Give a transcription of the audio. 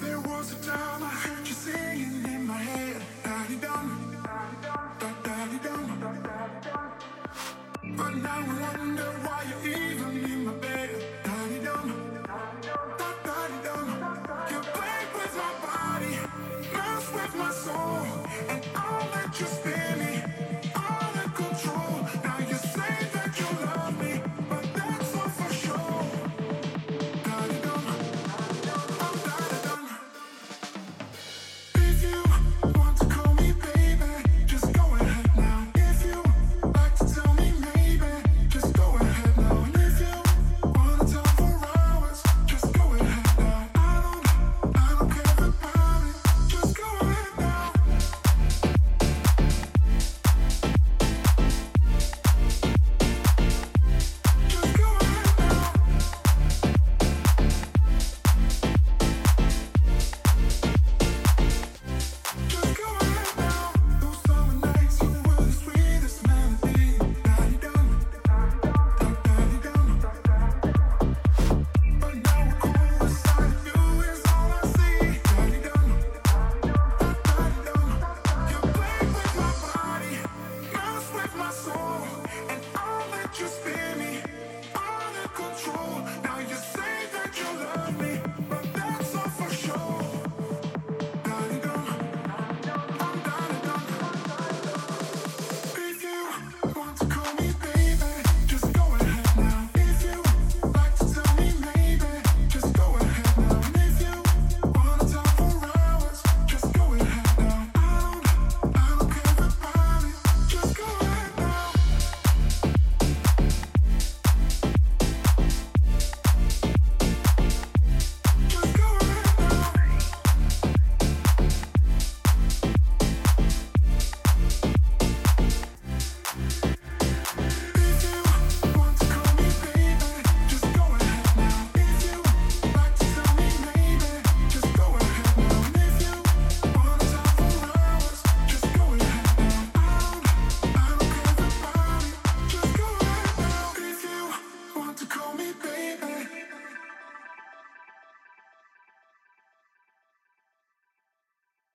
There was a time I